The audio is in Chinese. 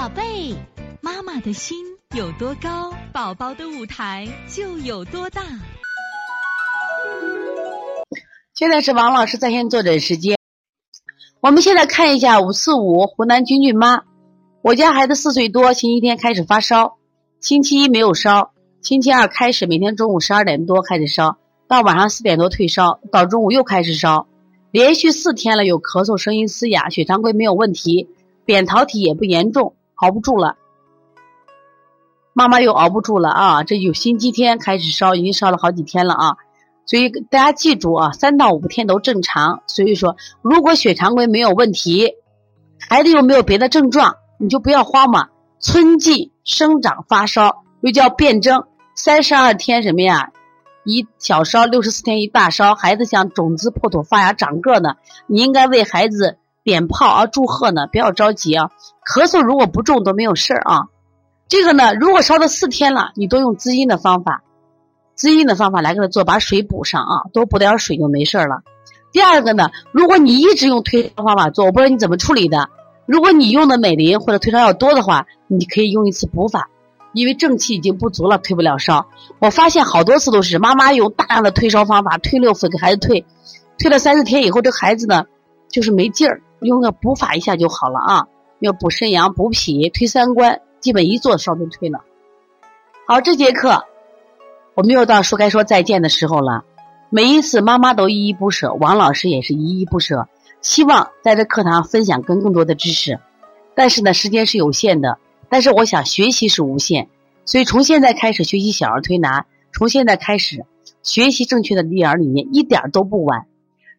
宝贝，妈妈的心有多高，宝宝的舞台就有多大。现在是王老师在线坐诊时间。我们现在看一下五四五湖南君俊妈，我家孩子四岁多，星期天开始发烧，星期一没有烧，星期二开始每天中午十二点多开始烧，到晚上四点多退烧，到中午又开始烧，连续四天了，有咳嗽，声音嘶哑，血常规没有问题，扁桃体也不严重。熬不住了，妈妈又熬不住了啊！这有星期天开始烧，已经烧了好几天了啊！所以大家记住啊，三到五天都正常。所以说，如果血常规没有问题，孩子又没有别的症状，你就不要慌嘛。春季生长发烧又叫变征，三十二天什么呀？一小烧，六十四天一大烧，孩子像种子破土发芽长个呢，你应该为孩子。点炮啊，祝贺呢，不要着急啊。咳嗽如果不重都没有事儿啊。这个呢，如果烧到四天了，你多用滋阴的方法，滋阴的方法来给他做，把水补上啊，多补点水就没事了。第二个呢，如果你一直用退烧方法做，我不知道你怎么处理的。如果你用的美林或者退烧药多的话，你可以用一次补法，因为正气已经不足了，退不了烧。我发现好多次都是妈妈用大量的退烧方法，退六腑给孩子退，退了三四天以后，这孩子呢就是没劲儿。用个补法一下就好了啊！要补肾阳、补脾、推三关，基本一做烧就退了。好，这节课我们又到说该说再见的时候了。每一次妈妈都依依不舍，王老师也是依依不舍，希望在这课堂分享更更多的知识。但是呢，时间是有限的，但是我想学习是无限，所以从现在开始学习小儿推拿，从现在开始学习正确的育儿理念，一点都不晚。